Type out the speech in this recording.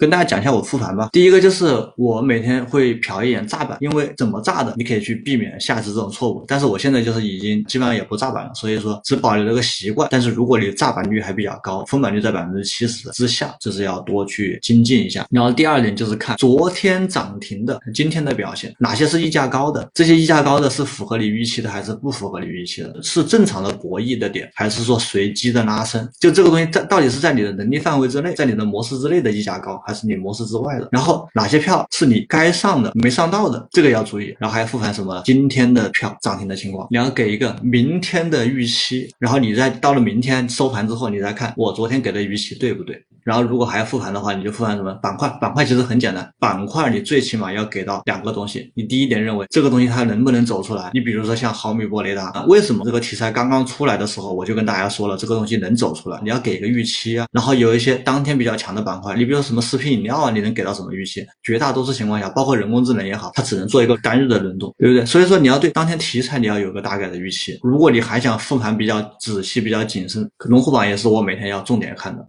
跟大家讲一下我复盘吧。第一个就是我每天会瞟一眼炸板，因为怎么炸的，你可以去避免下次这种错误。但是我现在就是已经基本上也不炸板了，所以说只保留了个习惯。但是如果你炸板率还比较高，封板率在百分之七十之下，就是要多去精进一下。然后第二点就是看昨天涨停的今天的表现，哪些是溢价高的，这些溢价高的是符合你预期的还是不符合你预期的？是正常的博弈的点，还是说随机的拉升？就这个东西在到底是在你的能力范围之内，在你的模式之内的溢价高，还是你模式之外的？然后哪些票是你该上的没上到的，这个要注意。然后还要复盘什么？今天的票涨停的情况，你要给一个明天的预期，然后你再到了明天收盘之后，你再看我昨天给的预期对不对？然后如果还要复盘的话，你就复盘什么板块？板块其实很简单，板块你最起码要给到两个东西。你第一点认为这个东西它能不能走出来？你比如说像毫米波雷达，为什么这个题材刚刚出来的时候，我就跟大家说了，这个东西能走出来，你要给个预期啊。然后有一些当天比较强的板块，你比如说什么食品饮料啊，你能给到什么预期？绝大多数情况下，包括人工智能也好，它只能做一个单日的轮动，对不对？所以说你要对当天题材你要有个大概的预期。如果你还想复盘比较仔细、比较谨慎，龙虎榜也是我每天要重点看的。